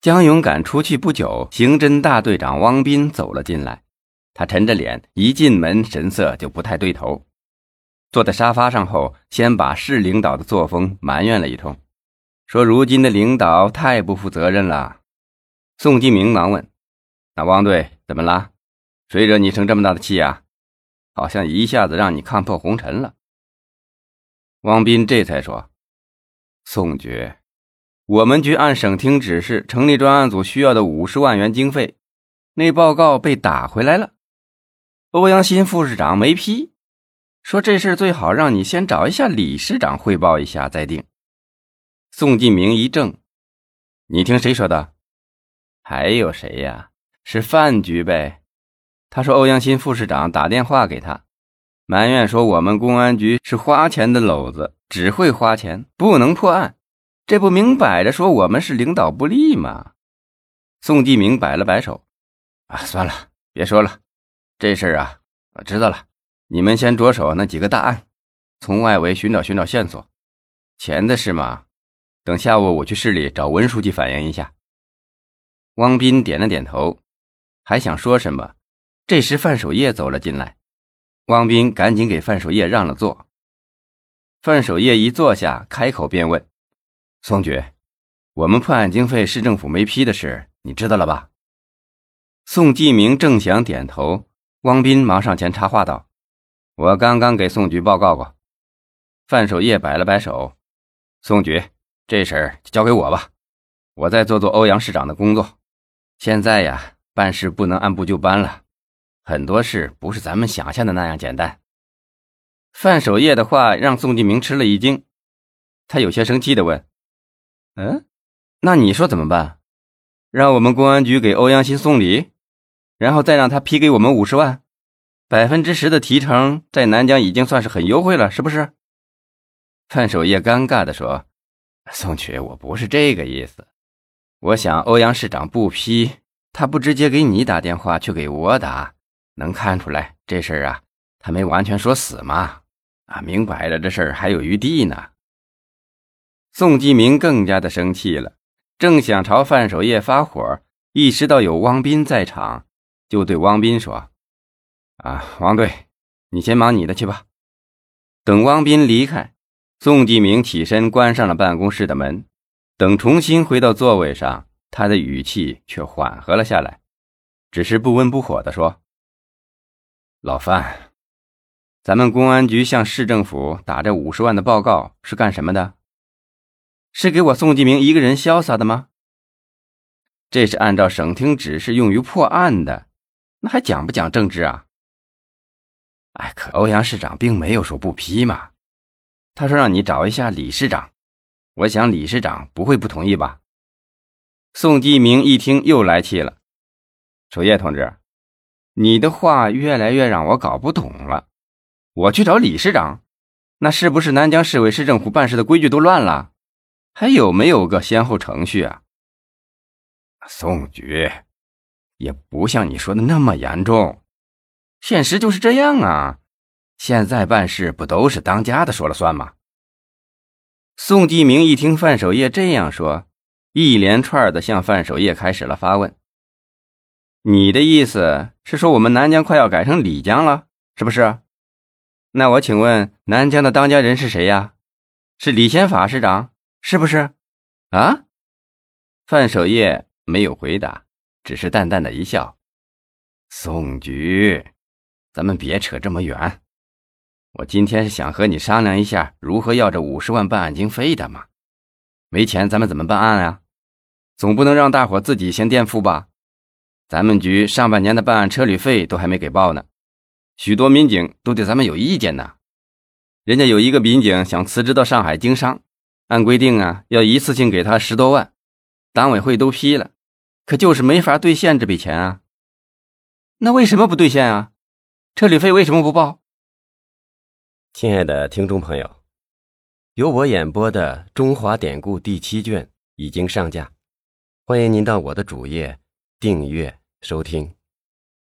江勇赶出去不久，刑侦大队长汪斌走了进来。他沉着脸，一进门神色就不太对头。坐在沙发上后，先把市领导的作风埋怨了一通，说如今的领导太不负责任了。宋金明忙问：“那汪队怎么了？谁惹你生这么大的气啊？好像一下子让你看破红尘了。”汪斌这才说：“宋局，我们局按省厅指示成立专案组需要的五十万元经费，那报告被打回来了。欧阳新副市长没批，说这事最好让你先找一下李市长汇报一下再定。”宋继明一怔：“你听谁说的？还有谁呀？是范局呗。他说欧阳新副市长打电话给他。”埋怨说：“我们公安局是花钱的篓子，只会花钱，不能破案。这不明摆着说我们是领导不力吗？”宋继明摆了摆手：“啊，算了，别说了。这事儿啊，我知道了。你们先着手那几个大案，从外围寻找寻找线索。钱的事嘛，等下午我去市里找文书记反映一下。”汪斌点了点头，还想说什么，这时范守业走了进来。汪斌赶紧给范守业让了座。范守业一坐下，开口便问：“宋局，我们破案经费市政府没批的事，你知道了吧？”宋继明正想点头，汪斌忙上前插话道：“我刚刚给宋局报告过。”范守业摆了摆手：“宋局，这事儿就交给我吧，我再做做欧阳市长的工作。现在呀，办事不能按部就班了。”很多事不是咱们想象的那样简单。范守业的话让宋继明吃了一惊，他有些生气的问：“嗯，那你说怎么办？让我们公安局给欧阳新送礼，然后再让他批给我们五十万，百分之十的提成，在南疆已经算是很优惠了，是不是？”范守业尴尬的说：“宋局，我不是这个意思。我想欧阳市长不批，他不直接给你打电话，却给我打。”能看出来这事儿啊，他没完全说死嘛，啊，明摆着这事儿还有余地呢。宋继明更加的生气了，正想朝范守业发火，意识到有汪斌在场，就对汪斌说：“啊，王队，你先忙你的去吧。”等汪斌离开，宋继明起身关上了办公室的门。等重新回到座位上，他的语气却缓和了下来，只是不温不火的说。老范，咱们公安局向市政府打这五十万的报告是干什么的？是给我宋继明一个人潇洒的吗？这是按照省厅指示用于破案的，那还讲不讲政治啊？哎，可欧阳市长并没有说不批嘛，他说让你找一下李市长，我想李市长不会不同意吧？宋继明一听又来气了，守业同志。你的话越来越让我搞不懂了。我去找李市长，那是不是南江市委市政府办事的规矩都乱了？还有没有个先后程序啊？宋局，也不像你说的那么严重，现实就是这样啊。现在办事不都是当家的说了算吗？宋继明一听范守业这样说，一连串的向范守业开始了发问。你的意思是说我们南疆快要改成李江了，是不是？那我请问南疆的当家人是谁呀？是李先法师长，是不是？啊？范守业没有回答，只是淡淡的一笑。宋局，咱们别扯这么远。我今天是想和你商量一下如何要这五十万办案经费的嘛。没钱咱们怎么办案啊？总不能让大伙自己先垫付吧？咱们局上半年的办案车旅费都还没给报呢，许多民警都对咱们有意见呢。人家有一个民警想辞职到上海经商，按规定啊，要一次性给他十多万，党委会都批了，可就是没法兑现这笔钱啊。那为什么不兑现啊？车旅费为什么不报？亲爱的听众朋友，由我演播的《中华典故》第七卷已经上架，欢迎您到我的主页订阅。收听。